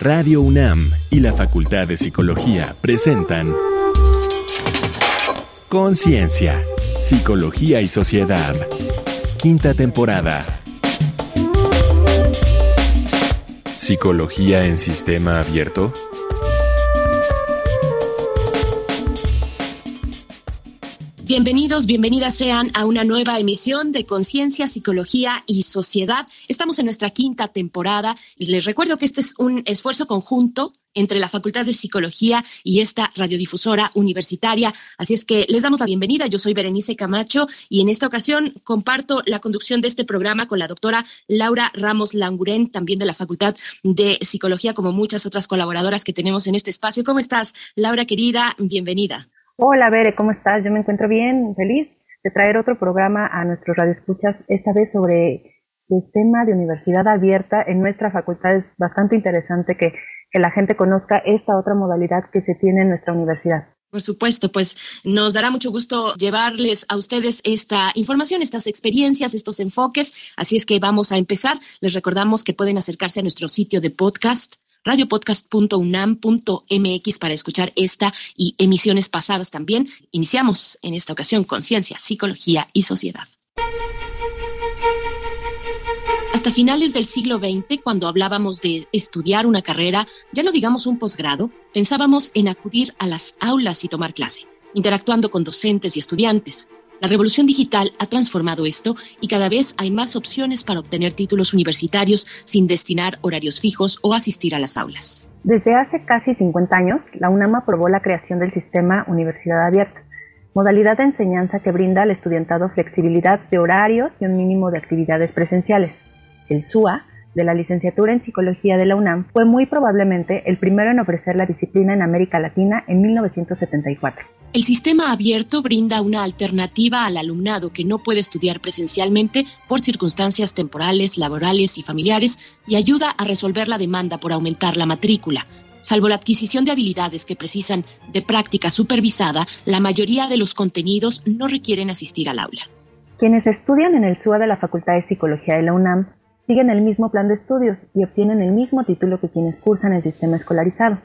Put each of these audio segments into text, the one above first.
Radio UNAM y la Facultad de Psicología presentan Conciencia, Psicología y Sociedad. Quinta temporada. ¿Psicología en sistema abierto? Bienvenidos, bienvenidas sean a una nueva emisión de Conciencia, Psicología y Sociedad. Estamos en nuestra quinta temporada y les recuerdo que este es un esfuerzo conjunto entre la Facultad de Psicología y esta radiodifusora universitaria. Así es que les damos la bienvenida. Yo soy Berenice Camacho y en esta ocasión comparto la conducción de este programa con la doctora Laura Ramos Languren, también de la Facultad de Psicología, como muchas otras colaboradoras que tenemos en este espacio. ¿Cómo estás, Laura querida? Bienvenida. Hola, Bere, ¿cómo estás? Yo me encuentro bien, feliz de traer otro programa a nuestros radioescuchas, esta vez sobre sistema de universidad abierta en nuestra facultad. Es bastante interesante que, que la gente conozca esta otra modalidad que se tiene en nuestra universidad. Por supuesto, pues nos dará mucho gusto llevarles a ustedes esta información, estas experiencias, estos enfoques. Así es que vamos a empezar. Les recordamos que pueden acercarse a nuestro sitio de podcast radiopodcast.unam.mx para escuchar esta y emisiones pasadas también. Iniciamos en esta ocasión Conciencia, Psicología y Sociedad. Hasta finales del siglo XX, cuando hablábamos de estudiar una carrera, ya no digamos un posgrado, pensábamos en acudir a las aulas y tomar clase, interactuando con docentes y estudiantes, la revolución digital ha transformado esto y cada vez hay más opciones para obtener títulos universitarios sin destinar horarios fijos o asistir a las aulas. Desde hace casi 50 años, la UNAM aprobó la creación del sistema Universidad Abierta, modalidad de enseñanza que brinda al estudiantado flexibilidad de horarios y un mínimo de actividades presenciales. El SUA de la licenciatura en Psicología de la UNAM fue muy probablemente el primero en ofrecer la disciplina en América Latina en 1974. El sistema abierto brinda una alternativa al alumnado que no puede estudiar presencialmente por circunstancias temporales, laborales y familiares y ayuda a resolver la demanda por aumentar la matrícula. Salvo la adquisición de habilidades que precisan de práctica supervisada, la mayoría de los contenidos no requieren asistir al aula. Quienes estudian en el SUA de la Facultad de Psicología de la UNAM siguen el mismo plan de estudios y obtienen el mismo título que quienes cursan el sistema escolarizado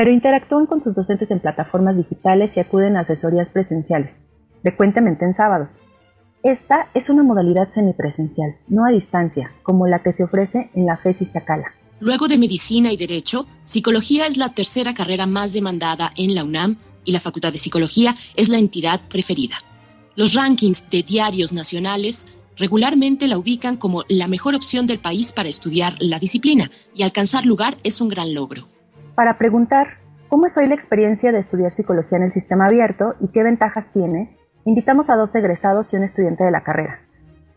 pero interactúan con sus docentes en plataformas digitales y acuden a asesorías presenciales, frecuentemente en sábados. Esta es una modalidad semipresencial, no a distancia, como la que se ofrece en la FES Iztacala. Luego de Medicina y Derecho, Psicología es la tercera carrera más demandada en la UNAM y la Facultad de Psicología es la entidad preferida. Los rankings de diarios nacionales regularmente la ubican como la mejor opción del país para estudiar la disciplina y alcanzar lugar es un gran logro para preguntar cómo es hoy la experiencia de estudiar psicología en el sistema abierto y qué ventajas tiene, invitamos a dos egresados y un estudiante de la carrera.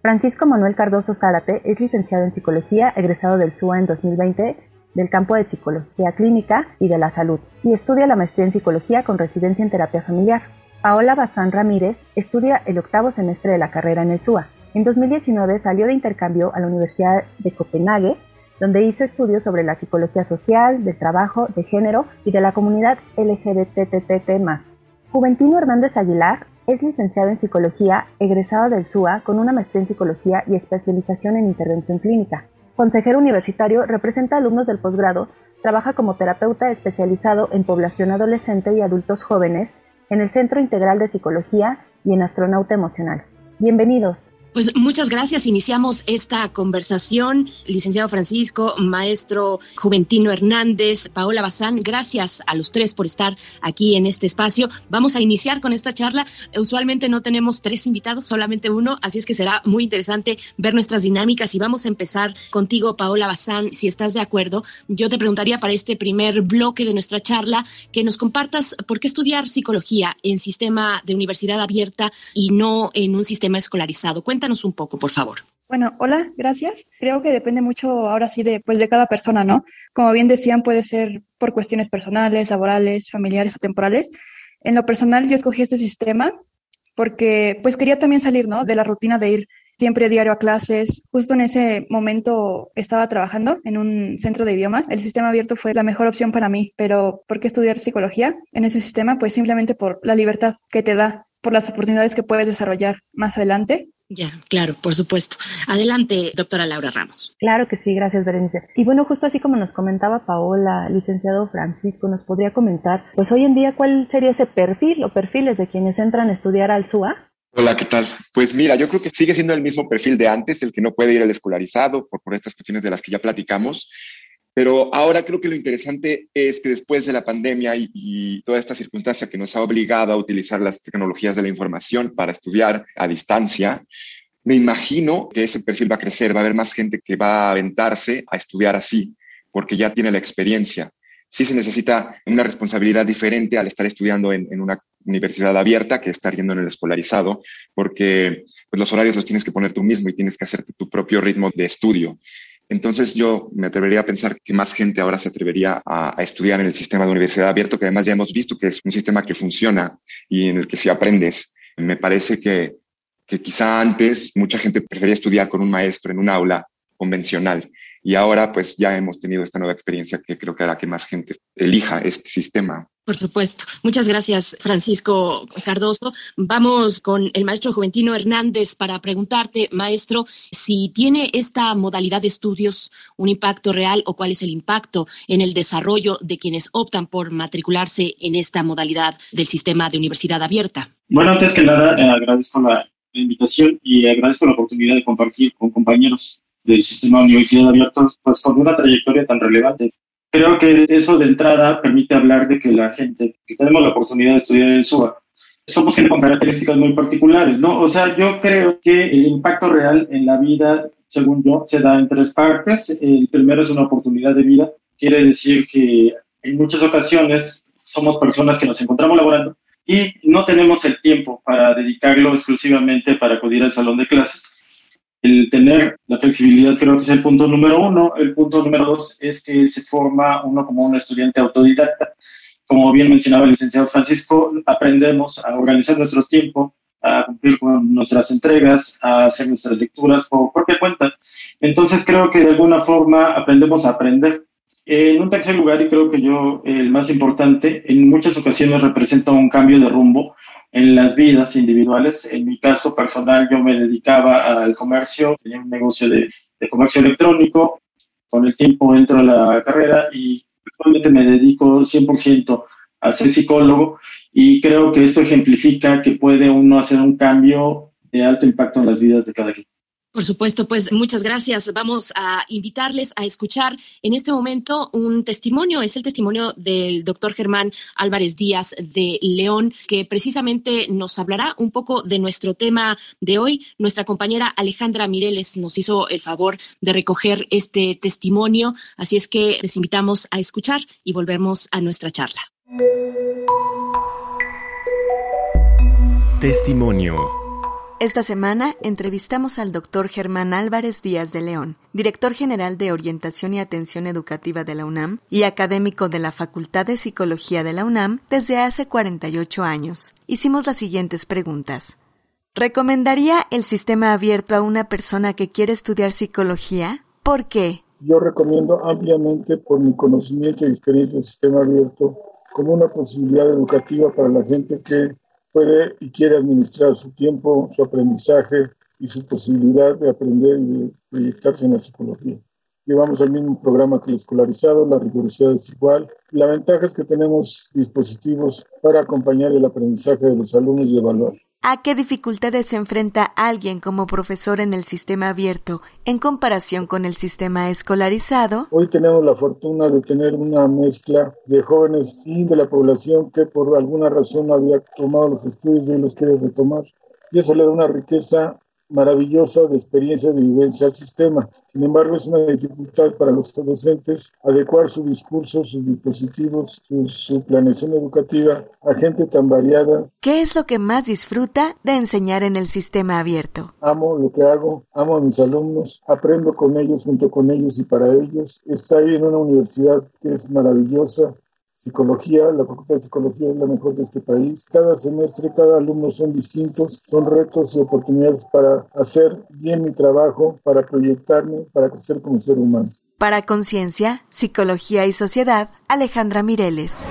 Francisco Manuel Cardoso Zárate es licenciado en psicología, egresado del SUA en 2020 del campo de psicología clínica y de la salud, y estudia la maestría en psicología con residencia en terapia familiar. Paola Bazán Ramírez estudia el octavo semestre de la carrera en el SUA. En 2019 salió de intercambio a la Universidad de Copenhague donde hizo estudios sobre la psicología social, de trabajo, de género y de la comunidad LGBTTT+. Juventino Hernández Aguilar es licenciado en psicología, egresado del SUA con una maestría en psicología y especialización en intervención clínica. Consejero universitario, representa alumnos del posgrado, trabaja como terapeuta especializado en población adolescente y adultos jóvenes en el Centro Integral de Psicología y en astronauta emocional. Bienvenidos. Pues muchas gracias. Iniciamos esta conversación. Licenciado Francisco, maestro Juventino Hernández, Paola Bazán, gracias a los tres por estar aquí en este espacio. Vamos a iniciar con esta charla. Usualmente no tenemos tres invitados, solamente uno, así es que será muy interesante ver nuestras dinámicas y vamos a empezar contigo, Paola Bazán, si estás de acuerdo. Yo te preguntaría para este primer bloque de nuestra charla que nos compartas por qué estudiar psicología en sistema de universidad abierta y no en un sistema escolarizado. Cuéntanos un poco, por favor. Bueno, hola, gracias. Creo que depende mucho ahora sí de, pues, de cada persona, ¿no? Como bien decían, puede ser por cuestiones personales, laborales, familiares o temporales. En lo personal, yo escogí este sistema porque pues quería también salir, ¿no? De la rutina de ir siempre diario a clases. Justo en ese momento estaba trabajando en un centro de idiomas. El sistema abierto fue la mejor opción para mí, pero ¿por qué estudiar psicología en ese sistema? Pues simplemente por la libertad que te da, por las oportunidades que puedes desarrollar más adelante Ya, claro, por supuesto. Adelante, doctora Laura Ramos. Claro que sí, gracias, Berenice. Y bueno, justo así como nos comentaba Paola, licenciado Francisco, nos podría comentar, pues hoy en día, ¿cuál sería ese perfil o perfiles de quienes entran a estudiar al SUA? Hola, ¿qué tal? Pues mira, yo creo que sigue siendo el mismo perfil de antes, el que no puede ir al escolarizado por, por estas cuestiones de las que ya platicamos. Pero ahora creo que lo interesante es que después de la pandemia y, toda esta circunstancia que nos ha obligado a utilizar las tecnologías de la información para estudiar a distancia, me imagino que ese perfil va a crecer, va a haber más gente que va a aventarse a estudiar así, porque ya tiene la experiencia. Sí se necesita una responsabilidad diferente al estar estudiando en, una universidad abierta que estar yendo en el escolarizado, porque pues, los horarios los tienes que poner tú mismo y tienes que hacerte tu propio ritmo de estudio. Entonces yo me atrevería a pensar que más gente ahora se atrevería a, estudiar en el sistema de universidad abierto, que además ya hemos visto que es un sistema que funciona y en el que si aprendes. Me parece que, que quizá antes mucha gente prefería estudiar con un maestro en un aula convencional y ahora pues ya hemos tenido esta nueva experiencia que creo que hará que más gente elija este sistema. Por supuesto. Muchas gracias, Francisco Cardoso. Vamos con el maestro Juventino Hernández para preguntarte, maestro, si tiene esta modalidad de estudios un impacto real o cuál es el impacto en el desarrollo de quienes optan por matricularse en esta modalidad del sistema de universidad abierta. Bueno, antes que nada, eh, agradezco la invitación y agradezco la oportunidad de compartir con compañeros del sistema de universidad abierto, pues con una trayectoria tan relevante. Creo que eso de entrada permite hablar de que la gente que tenemos la oportunidad de estudiar en SUA, somos gente con características muy particulares, ¿no? O sea, yo creo que el impacto real en la vida, según yo, se da en tres partes. El primero es una oportunidad de vida. Quiere decir que en muchas ocasiones somos personas que nos encontramos laborando y no tenemos el tiempo para dedicarlo exclusivamente para acudir al salón de clases el tener la flexibilidad creo que es el punto número uno. El punto número dos es que se forma uno como un estudiante autodidacta. Como bien mencionaba el licenciado Francisco, aprendemos a organizar nuestro tiempo, a cumplir con nuestras entregas, a hacer nuestras lecturas por propia cuenta. Entonces creo que de alguna forma aprendemos a aprender. En un tercer lugar, y creo que yo el más importante, en muchas ocasiones representa un cambio de rumbo en las vidas individuales. En mi caso personal, yo me dedicaba al comercio, tenía un negocio de, comercio electrónico. Con el tiempo entro a la carrera y actualmente me dedico 100% a ser psicólogo y creo que esto ejemplifica que puede uno hacer un cambio de alto impacto en las vidas de cada quien. Por supuesto, pues muchas gracias. Vamos a invitarles a escuchar en este momento un testimonio. Es el testimonio del doctor Germán Álvarez Díaz de León, que precisamente nos hablará un poco de nuestro tema de hoy. Nuestra compañera Alejandra Mireles nos hizo el favor de recoger este testimonio, así es que les invitamos a escuchar y volvemos a nuestra charla. Testimonio. Esta semana entrevistamos al doctor Germán Álvarez Díaz de León, director general de Orientación y Atención Educativa de la UNAM y académico de la Facultad de Psicología de la UNAM desde hace 48 años. Hicimos las siguientes preguntas. ¿Recomendaría el sistema abierto a una persona que quiere estudiar psicología? ¿Por qué? Yo recomiendo ampliamente por mi conocimiento y experiencia el sistema abierto como una posibilidad educativa para la gente que puede y quiere administrar su tiempo, su aprendizaje y su posibilidad de aprender y de proyectarse en la psicología. Llevamos el mismo programa que el escolarizado, la rigurosidad es igual. La ventaja es que tenemos dispositivos para acompañar el aprendizaje de los alumnos y evaluar. ¿A qué dificultades se enfrenta alguien como profesor en el sistema abierto en comparación con el sistema escolarizado? Hoy tenemos la fortuna de tener una mezcla de jóvenes y de la población que por alguna razón había tomado los estudios y los quiere retomar. Y eso le da una riqueza maravillosa de experiencia de vivencia al sistema. Sin embargo, es una dificultad para los docentes adecuar su discurso, sus dispositivos, su, su, planeación educativa a gente tan variada. ¿Qué es lo que más disfruta de enseñar en el sistema abierto? Amo lo que hago, amo a mis alumnos, aprendo con ellos, junto con ellos y para ellos. Está ahí en una universidad que es maravillosa, psicología, la Facultad de Psicología es la mejor de este país. Cada semestre, cada alumno son distintos, son retos y oportunidades para hacer bien mi trabajo, para proyectarme, para crecer como ser humano. Para Conciencia, Psicología y Sociedad, Alejandra Mireles.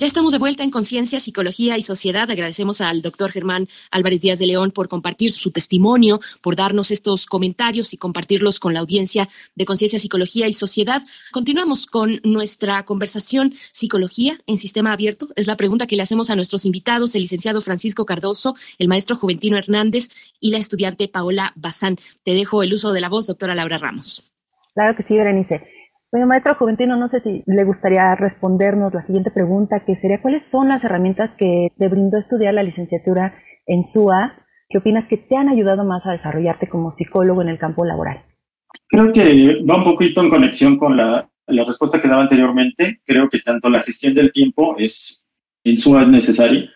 Ya estamos de vuelta en Conciencia, Psicología y Sociedad. Agradecemos al doctor Germán Álvarez Díaz de León por compartir su testimonio, por darnos estos comentarios y compartirlos con la audiencia de Conciencia, Psicología y Sociedad. Continuamos con nuestra conversación Psicología en Sistema Abierto. Es la pregunta que le hacemos a nuestros invitados, el licenciado Francisco Cardoso, el maestro Juventino Hernández y la estudiante Paola Bazán. Te dejo el uso de la voz, doctora Laura Ramos. Claro que sí, Berenice. Bueno, maestro Juventino, no sé si le gustaría respondernos la siguiente pregunta, que sería, ¿cuáles son las herramientas que te brindó estudiar la licenciatura en SUA? ¿Qué opinas que te han ayudado más a desarrollarte como psicólogo en el campo laboral? Creo que va un poquito en conexión con la, respuesta que daba anteriormente. Creo que tanto la gestión del tiempo es en SUA es necesaria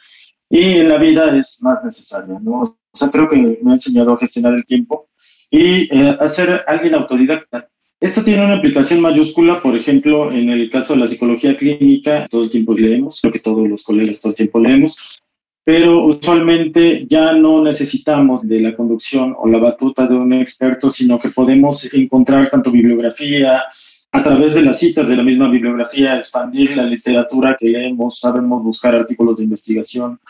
y en la vida es más necesaria, ¿no? O sea, creo que me ha enseñado a gestionar el tiempo y eh, a ser alguien autodidacta esto tiene una aplicación mayúscula, por ejemplo, en el caso de la psicología clínica, todo el tiempo leemos, creo que todos los colegas todo el tiempo leemos, pero usualmente ya no necesitamos de la conducción o la batuta de un experto, sino que podemos encontrar tanto bibliografía, a través de las citas de la misma bibliografía, expandir la literatura que leemos, sabemos buscar artículos de investigación.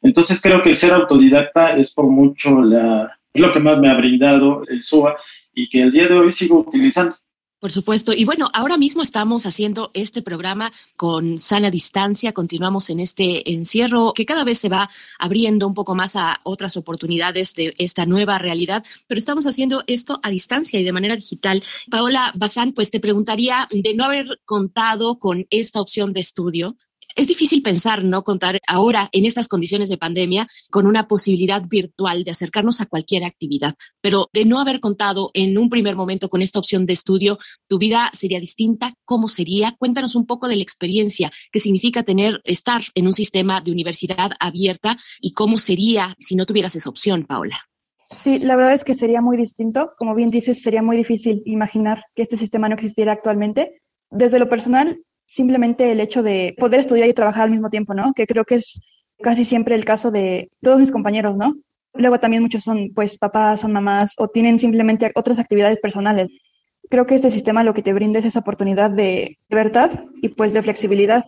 Entonces creo que ser autodidacta es por mucho la, lo que más me ha brindado el SUA y que el día de hoy sigo utilizando. Por supuesto. Y bueno, ahora mismo estamos haciendo este programa con sana distancia. Continuamos en este encierro que cada vez se va abriendo un poco más a otras oportunidades de esta nueva realidad, pero estamos haciendo esto a distancia y de manera digital. Paola Bazán, pues te preguntaría de no haber contado con esta opción de estudio, es difícil pensar, ¿no? Contar ahora en estas condiciones de pandemia con una posibilidad virtual de acercarnos a cualquier actividad, pero de no haber contado en un primer momento con esta opción de estudio, tu vida sería distinta. ¿Cómo sería? Cuéntanos un poco de la experiencia que significa tener, estar en un sistema de universidad abierta y cómo sería si no tuvieras esa opción, Paola. Sí, la verdad es que sería muy distinto. Como bien dices, sería muy difícil imaginar que este sistema no existiera actualmente. Desde lo personal, simplemente el hecho de poder estudiar y trabajar al mismo tiempo, ¿no? Que creo que es casi siempre el caso de todos mis compañeros, ¿no? Luego también muchos son, pues, papás, son mamás o tienen simplemente otras actividades personales. Creo que este sistema lo que te brinda es esa oportunidad de libertad y pues de flexibilidad.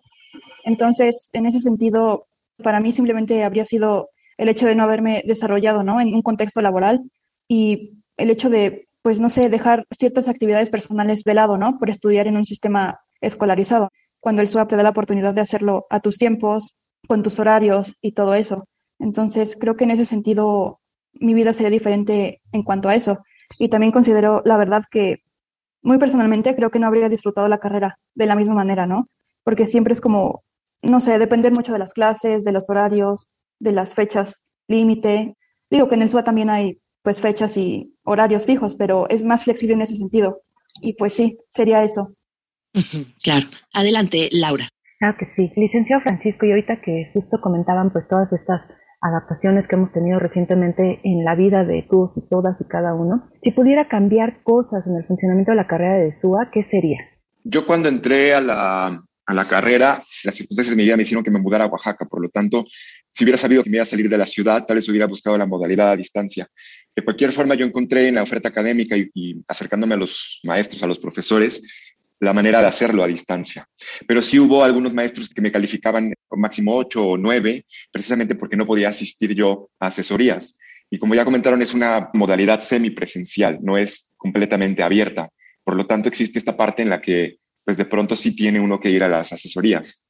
Entonces, en ese sentido, para mí simplemente habría sido el hecho de no haberme desarrollado, ¿no? En un contexto laboral y el hecho de, pues, no sé, dejar ciertas actividades personales de lado, ¿no? Por estudiar en un sistema escolarizado, cuando el SWAP te da la oportunidad de hacerlo a tus tiempos, con tus horarios y todo eso. Entonces, creo que en ese sentido mi vida sería diferente en cuanto a eso. Y también considero, la verdad, que muy personalmente creo que no habría disfrutado la carrera de la misma manera, ¿no? Porque siempre es como, no sé, depender mucho de las clases, de los horarios, de las fechas límite. Digo que en el SUA también hay pues fechas y horarios fijos, pero es más flexible en ese sentido. Y pues sí, sería eso. Claro. Adelante, Laura. Claro que sí. Licenciado Francisco, y ahorita que justo comentaban pues todas estas adaptaciones que hemos tenido recientemente en la vida de todos y todas y cada uno, si pudiera cambiar cosas en el funcionamiento de la carrera de SUA, ¿qué sería? Yo cuando entré a la, a la carrera, las circunstancias de mi vida me hicieron que me mudara a Oaxaca, por lo tanto, si hubiera sabido que me iba a salir de la ciudad, tal vez hubiera buscado la modalidad a distancia. De cualquier forma, yo encontré en la oferta académica y, y acercándome a los maestros, a los profesores, la manera de hacerlo a distancia. Pero sí hubo algunos maestros que me calificaban máximo 8 o 9, precisamente porque no podía asistir yo a asesorías. Y como ya comentaron, es una modalidad semipresencial, no es completamente abierta. Por lo tanto, existe esta parte en la que, pues de pronto sí tiene uno que ir a las asesorías.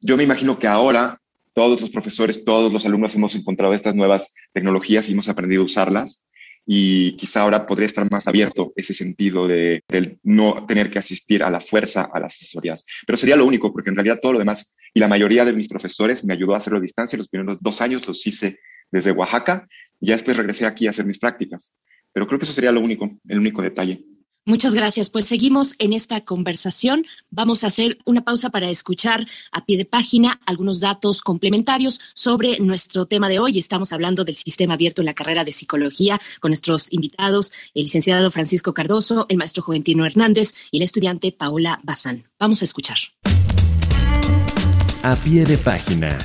Yo me imagino que ahora todos los profesores, todos los alumnos hemos encontrado estas nuevas tecnologías y hemos aprendido a usarlas y quizá ahora podría estar más abierto ese sentido de, no tener que asistir a la fuerza a las asesorías. Pero sería lo único, porque en realidad todo lo demás y la mayoría de mis profesores me ayudó a hacerlo a distancia. Los primeros dos años los hice desde Oaxaca y ya después regresé aquí a hacer mis prácticas. Pero creo que eso sería lo único, el único detalle. Muchas gracias. Pues seguimos en esta conversación. Vamos a hacer una pausa para escuchar a pie de página algunos datos complementarios sobre nuestro tema de hoy. Estamos hablando del sistema abierto en la carrera de psicología con nuestros invitados, el licenciado Francisco Cardoso, el maestro Juventino Hernández y la estudiante Paola Bazán. Vamos a escuchar. A pie de página.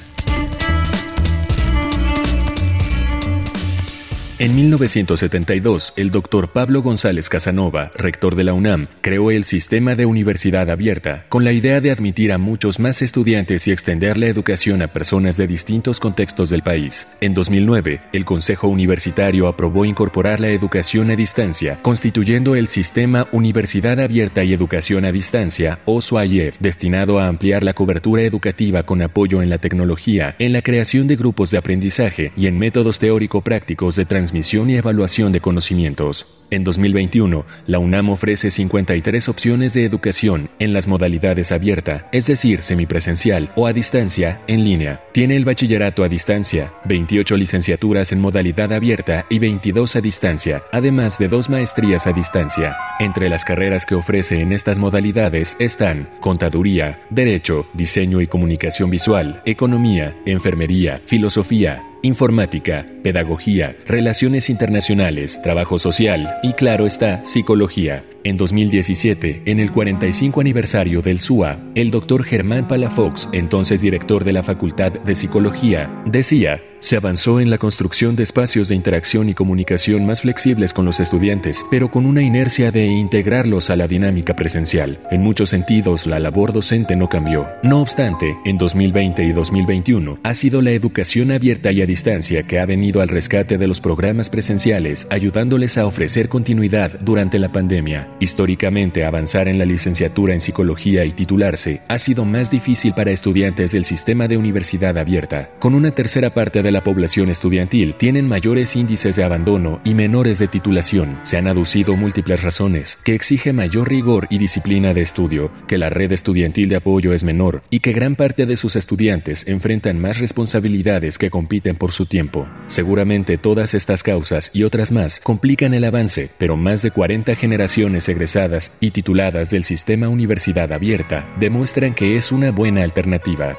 En 1972, el doctor Pablo González Casanova, rector de la UNAM, creó el sistema de universidad abierta, con la idea de admitir a muchos más estudiantes y extender la educación a personas de distintos contextos del país. En 2009, el Consejo Universitario aprobó incorporar la educación a distancia, constituyendo el sistema Universidad Abierta y Educación a Distancia, o SUAYEF, destinado a ampliar la cobertura educativa con apoyo en la tecnología, en la creación de grupos de aprendizaje y en métodos teórico-prácticos de transmisión transmisión y evaluación de conocimientos. En 2021, la UNAM ofrece 53 opciones de educación en las modalidades abierta, es decir, semipresencial o a distancia en línea. Tiene el bachillerato a distancia, 28 licenciaturas en modalidad abierta y 22 a distancia, además de dos maestrías a distancia. Entre las carreras que ofrece en estas modalidades están Contaduría, Derecho, Diseño y Comunicación Visual, Economía, Enfermería, Filosofía, informática, pedagogía, relaciones internacionales, trabajo social y claro está, psicología. En 2017, en el 45 aniversario del SUA, el doctor Germán Palafox, entonces director de la Facultad de Psicología, decía, se avanzó en la construcción de espacios de interacción y comunicación más flexibles con los estudiantes, pero con una inercia de integrarlos a la dinámica presencial. En muchos sentidos, la labor docente no cambió. No obstante, en 2020 y 2021 ha sido la educación abierta y a distancia que ha venido al rescate de los programas presenciales, ayudándoles a ofrecer continuidad durante la pandemia. Históricamente, avanzar en la licenciatura en psicología y titularse ha sido más difícil para estudiantes del sistema de universidad abierta, con una tercera parte de la población estudiantil tienen mayores índices de abandono y menores de titulación. Se han aducido múltiples razones, que exige mayor rigor y disciplina de estudio, que la red estudiantil de apoyo es menor y que gran parte de sus estudiantes enfrentan más responsabilidades que compiten por su tiempo. Seguramente todas estas causas y otras más complican el avance, pero más de 40 generaciones egresadas y tituladas del sistema universidad abierta demuestran que es una buena alternativa.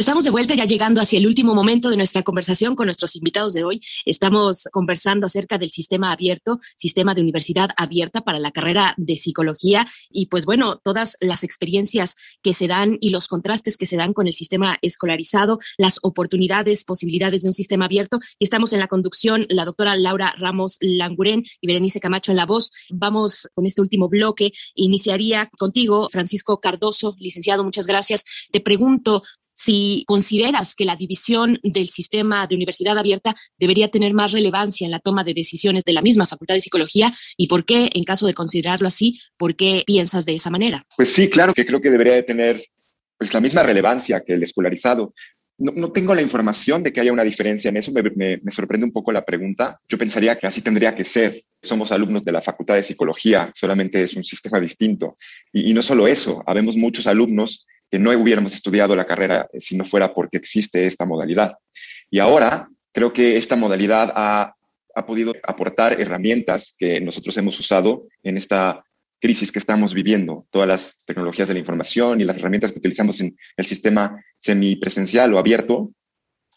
Estamos de vuelta ya llegando hacia el último momento de nuestra conversación con nuestros invitados de hoy. Estamos conversando acerca del sistema abierto, sistema de universidad abierta para la carrera de psicología y pues bueno, todas las experiencias que se dan y los contrastes que se dan con el sistema escolarizado, las oportunidades, posibilidades de un sistema abierto. Y estamos en la conducción la doctora Laura Ramos Languren y Berenice Camacho en la voz. Vamos con este último bloque. Iniciaría contigo, Francisco Cardoso, licenciado, muchas gracias. Te pregunto, si consideras que la división del sistema de universidad abierta debería tener más relevancia en la toma de decisiones de la misma Facultad de Psicología y por qué, en caso de considerarlo así, por qué piensas de esa manera. Pues sí, claro que creo que debería de tener pues, la misma relevancia que el escolarizado. No, tengo la información de que haya una diferencia en eso. Me, sorprende un poco la pregunta. Yo pensaría que así tendría que ser. Somos alumnos de la Facultad de Psicología, solamente es un sistema distinto. Y, y no solo eso, habemos muchos alumnos que no hubiéramos estudiado la carrera si no fuera porque existe esta modalidad. Y ahora creo que esta modalidad ha, ha podido aportar herramientas que nosotros hemos usado en esta crisis que estamos viviendo, todas las tecnologías de la información y las herramientas que utilizamos en el sistema semipresencial o abierto,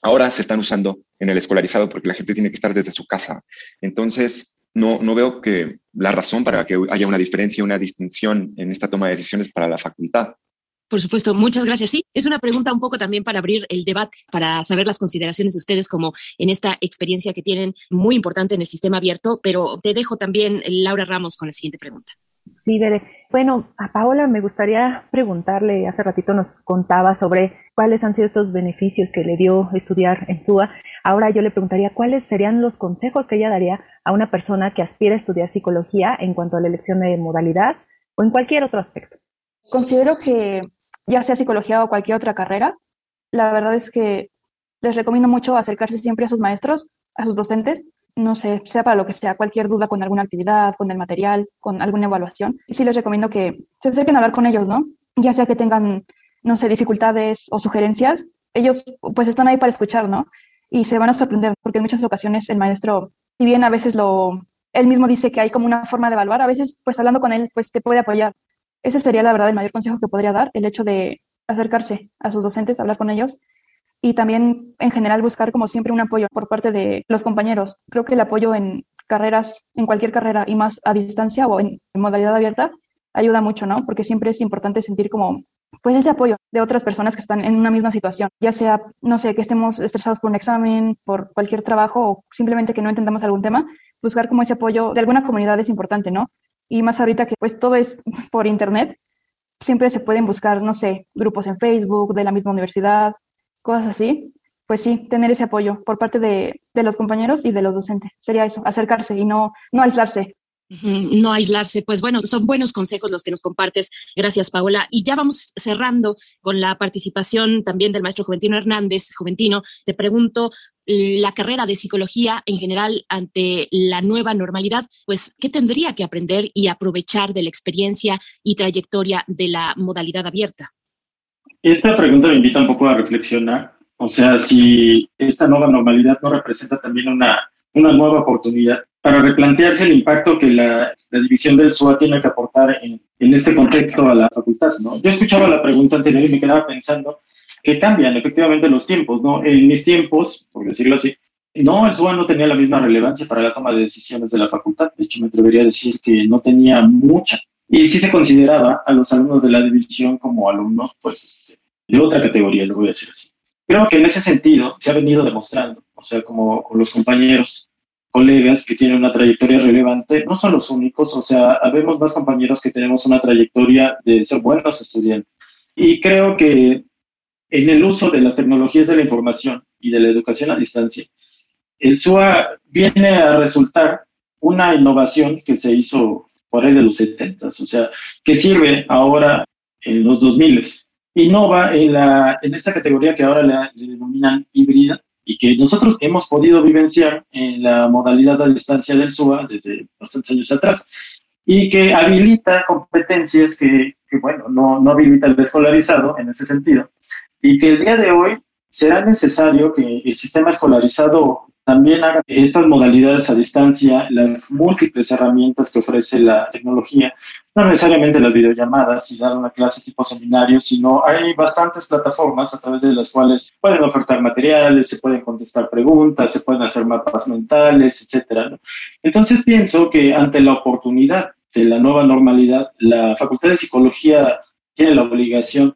ahora se están usando en el escolarizado porque la gente tiene que estar desde su casa. Entonces, no, no veo que la razón para que haya una diferencia, una distinción en esta toma de decisiones para la facultad. Por supuesto, muchas gracias. Sí, es una pregunta un poco también para abrir el debate, para saber las consideraciones de ustedes como en esta experiencia que tienen muy importante en el sistema abierto, pero te dejo también, Laura Ramos, con la siguiente pregunta. Sí, Bere. Bueno, a Paola me gustaría preguntarle, hace ratito nos contaba sobre cuáles han sido estos beneficios que le dio estudiar en SUA. Ahora yo le preguntaría cuáles serían los consejos que ella daría a una persona que aspira a estudiar psicología en cuanto a la elección de modalidad o en cualquier otro aspecto. Considero que ya sea psicología o cualquier otra carrera, la verdad es que les recomiendo mucho acercarse siempre a sus maestros, a sus docentes, no sé, sea para lo que sea, cualquier duda con alguna actividad, con el material, con alguna evaluación. Sí les recomiendo que se acerquen a hablar con ellos, ¿no? Ya sea que tengan, no sé, dificultades o sugerencias, ellos pues están ahí para escuchar, ¿no? Y se van a sorprender, porque en muchas ocasiones el maestro, si bien a veces lo, él mismo dice que hay como una forma de evaluar, a veces pues hablando con él pues te puede apoyar. Ese sería la verdad el mayor consejo que podría dar, el hecho de acercarse a sus docentes, hablar con ellos y también en general buscar como siempre un apoyo por parte de los compañeros. Creo que el apoyo en carreras, en cualquier carrera y más a distancia o en, modalidad abierta, ayuda mucho, ¿no? Porque siempre es importante sentir como pues ese apoyo de otras personas que están en una misma situación, ya sea, no sé, que estemos estresados por un examen, por cualquier trabajo o simplemente que no entendamos algún tema, buscar como ese apoyo de alguna comunidad es importante, ¿no? Y más ahorita que pues todo es por internet, siempre se pueden buscar, no sé, grupos en Facebook de la misma universidad, cosas así. Pues sí, tener ese apoyo por parte de, de los compañeros y de los docentes. Sería eso, acercarse y no, no aislarse. No aislarse, pues bueno, son buenos consejos los que nos compartes. Gracias, Paola. Y ya vamos cerrando con la participación también del maestro Juventino Hernández. Juventino, te pregunto, la carrera de psicología en general ante la nueva normalidad, pues, ¿qué tendría que aprender y aprovechar de la experiencia y trayectoria de la modalidad abierta? Esta pregunta me invita un poco a reflexionar. O sea, si esta nueva normalidad no representa también una, una nueva oportunidad para replantearse el impacto que la, división del SUA tiene que aportar en, en, este contexto a la facultad. ¿no? Yo escuchaba la pregunta anterior y me quedaba pensando que cambian efectivamente los tiempos. ¿no? En mis tiempos, por decirlo así, no, el SUA no tenía la misma relevancia para la toma de decisiones de la facultad. De hecho, me atrevería a decir que no tenía mucha. Y sí se consideraba a los alumnos de la división como alumnos, pues, este, de otra categoría, lo voy a decir así. Creo que en ese sentido se ha venido demostrando, o sea, como con los compañeros colegas que tienen una trayectoria relevante, no son los únicos, o sea, habemos más compañeros que tenemos una trayectoria de ser buenos estudiantes. Y creo que en el uso de las tecnologías de la información y de la educación a distancia, el SUA viene a resultar una innovación que se hizo por ahí de los 70, o sea, que sirve ahora en los 2000. Innova en, la, en esta categoría que ahora le denominan híbrida, y que nosotros hemos podido vivenciar en la modalidad a distancia del SUA desde bastantes años atrás y que habilita competencias que, bueno, no, no habilita el escolarizado en ese sentido y que el día de hoy será necesario que el sistema escolarizado también haga estas modalidades a distancia, las múltiples herramientas que ofrece la tecnología, no necesariamente las videollamadas y dar una clase tipo seminario, sino hay bastantes plataformas a través de las cuales pueden ofertar materiales, se pueden contestar preguntas, se pueden hacer mapas mentales, etcétera. Entonces pienso que ante la oportunidad de la nueva normalidad, la Facultad de Psicología tiene la obligación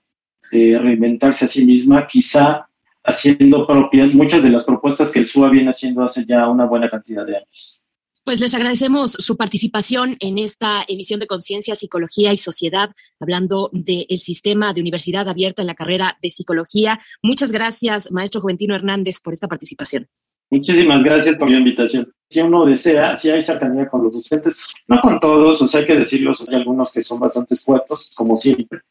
de reinventarse a sí misma, quizá haciendo propias muchas de las propuestas que el SUA viene haciendo hace ya una buena cantidad de años. Pues les agradecemos su participación en esta emisión de Conciencia, Psicología y Sociedad, hablando del sistema de universidad abierta en la carrera de psicología. Muchas gracias, maestro Juventino Hernández, por esta participación. Muchísimas gracias por la invitación. Si uno desea, si hay cercanía con los docentes, no con todos, o sea, hay que decirlo, hay algunos que son bastante escuetos, como siempre,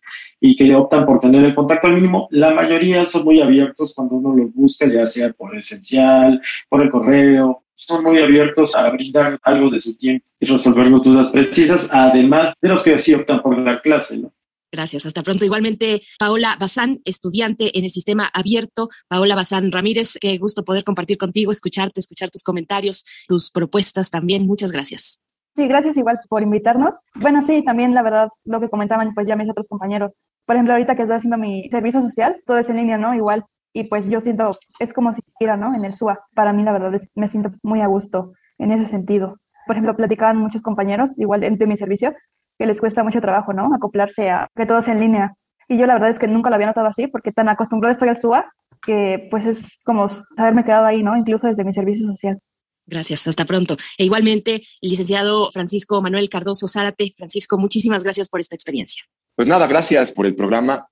y que optan por tener el contacto mínimo. La mayoría son muy abiertos cuando uno los busca, ya sea por esencial, por el correo, son muy abiertos a brindar algo de su tiempo y resolver las dudas precisas, además de los que sí optan por dar clase, ¿no? Gracias, hasta pronto. Igualmente, Paola Bazán, estudiante en el sistema abierto. Paola Bazán Ramírez, qué gusto poder compartir contigo, escucharte, escuchar tus comentarios, tus propuestas también. Muchas gracias. Sí, gracias igual por invitarnos. Bueno, sí, también la verdad, lo que comentaban pues ya mis otros compañeros. Por ejemplo, ahorita que estoy haciendo mi servicio social, todo es en línea, ¿no? Igual. Y pues yo siento, es como si estuviera, ¿no? En el SUA. Para mí, la verdad, es, me siento muy a gusto en ese sentido. Por ejemplo, platicaban muchos compañeros, igual de mi servicio, que les cuesta mucho trabajo, ¿no? Acoplarse a que todo sea en línea. Y yo la verdad es que nunca lo había notado así, porque tan acostumbrado estoy al SUA que pues es como haberme quedado ahí, ¿no? Incluso desde mi servicio social. Gracias, hasta pronto. E igualmente, el licenciado Francisco Manuel Cardoso Zárate. Francisco, muchísimas gracias por esta experiencia. Pues nada, gracias por el programa.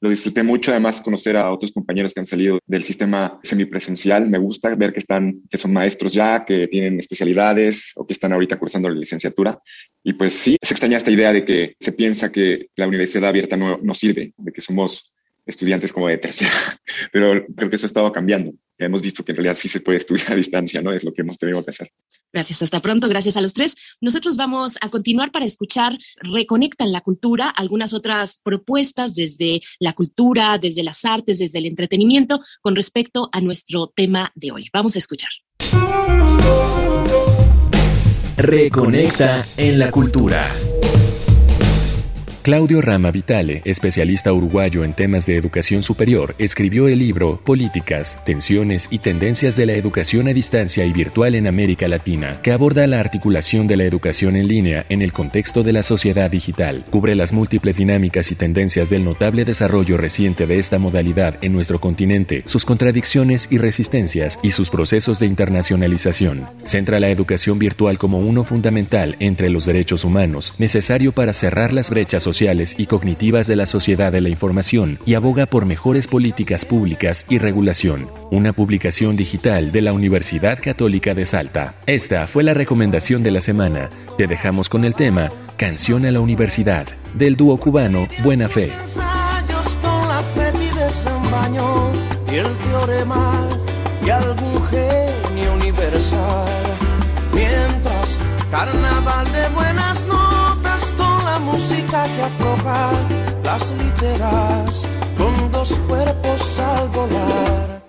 Lo disfruté mucho, además conocer a otros compañeros que han salido del sistema semipresencial. Me gusta ver que están, que son maestros ya, que tienen especialidades o que están ahorita cursando la licenciatura. Y pues sí, se extraña esta idea de que se piensa que la universidad abierta no, no sirve, de que somos estudiantes como de tercera, pero creo que eso ha estado cambiando. Ya hemos visto que en realidad sí se puede estudiar a distancia, ¿no? Es lo que hemos tenido que hacer. Gracias, hasta pronto, gracias a los tres. Nosotros vamos a continuar para escuchar Reconectan la Cultura, algunas otras propuestas desde la cultura, desde las artes, desde el entretenimiento con respecto a nuestro tema de hoy. Vamos a escuchar. Reconecta en la cultura. Claudio Rama Vitale, especialista uruguayo en temas de educación superior, escribió el libro Políticas, Tensiones y Tendencias de la Educación a Distancia y Virtual en América Latina, que aborda la articulación de la educación en línea en el contexto de la sociedad digital. Cubre las múltiples dinámicas y tendencias del notable desarrollo reciente de esta modalidad en nuestro continente, sus contradicciones y resistencias y sus procesos de internacionalización. Centra la educación virtual como uno fundamental entre los derechos humanos, necesario para cerrar las brechas sociales y cognitivas de la sociedad de la información y aboga por mejores políticas públicas y regulación. Una publicación digital de la Universidad Católica de Salta. Esta fue la recomendación de la semana. Te dejamos con el tema Canción a la Universidad del dúo cubano Buena Fe. Música que afloja las literas con dos cuerpos al volar.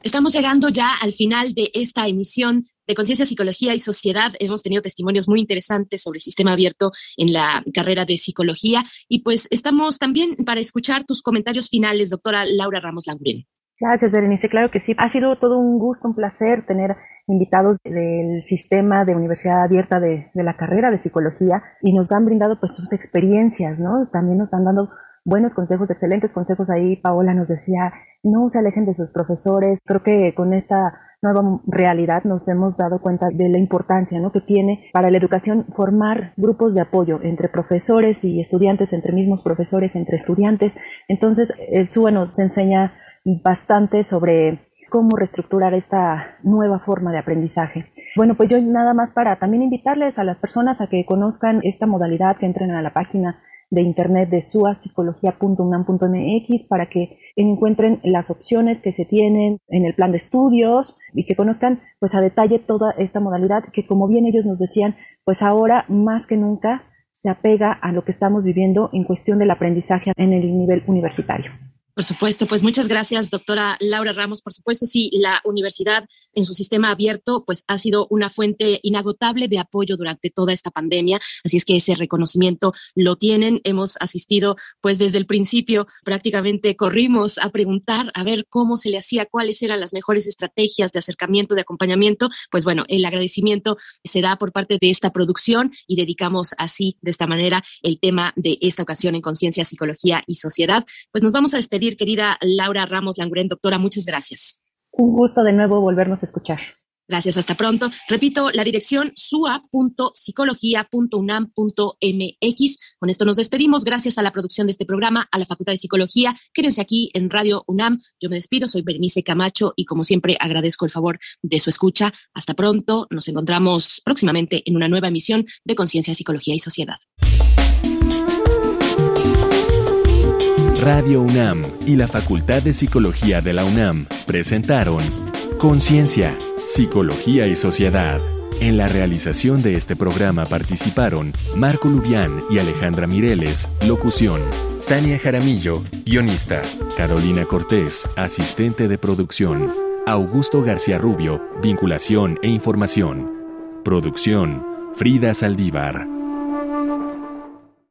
Estamos llegando ya al final de esta emisión de Conciencia, Psicología y Sociedad. Hemos tenido testimonios muy interesantes sobre el sistema abierto en la carrera de psicología y pues estamos también para escuchar tus comentarios finales, doctora Laura Ramos Languren. Gracias, Berenice. Claro que sí. Ha sido todo un gusto, un placer tener invitados del sistema de universidad abierta de, la carrera de psicología y nos han brindado pues sus experiencias, ¿no? También nos han dado buenos consejos, excelentes consejos ahí. Paola nos decía, no se alejen de sus profesores. Creo que con esta nueva realidad nos hemos dado cuenta de la importancia ¿no? que tiene para la educación formar grupos de apoyo entre profesores y estudiantes, entre mismos profesores, entre estudiantes. Entonces, el SUA nos enseña bastante sobre cómo reestructurar esta nueva forma de aprendizaje. Bueno, pues yo nada más para también invitarles a las personas a que conozcan esta modalidad, que entren a la página de internet de suapsicología.unam.mx para que encuentren las opciones que se tienen en el plan de estudios y que conozcan pues a detalle toda esta modalidad que como bien ellos nos decían, pues ahora más que nunca se apega a lo que estamos viviendo en cuestión del aprendizaje en el nivel universitario. Por supuesto, pues muchas gracias, doctora Laura Ramos. Por supuesto, sí, la universidad en su sistema abierto, pues ha sido una fuente inagotable de apoyo durante toda esta pandemia. Así es que ese reconocimiento lo tienen. Hemos asistido, pues desde el principio, prácticamente corrimos a preguntar, a ver cómo se le hacía, cuáles eran las mejores estrategias de acercamiento, de acompañamiento. Pues bueno, el agradecimiento se da por parte de esta producción y dedicamos así, de esta manera, el tema de esta ocasión en Conciencia, Psicología y Sociedad. Pues nos vamos a despedir querida Laura Ramos Languren. Doctora, muchas gracias. Un gusto de nuevo volvernos a escuchar. Gracias, hasta pronto. Repito, la dirección sua.psicología.unam.mx. Con esto nos despedimos. Gracias a la producción de este programa, a la Facultad de Psicología. Quédense aquí en Radio UNAM. Yo me despido, soy Berenice Camacho y como siempre agradezco el favor de su escucha. Hasta pronto. Nos encontramos próximamente en una nueva emisión de Conciencia, Psicología y Sociedad. Radio UNAM y la Facultad de Psicología de la UNAM presentaron Conciencia, Psicología y Sociedad. En la realización de este programa participaron Marco Lubián y Alejandra Mireles, locución. Tania Jaramillo, guionista. Carolina Cortés, asistente de producción. Augusto García Rubio, vinculación e información. Producción, Frida Saldívar.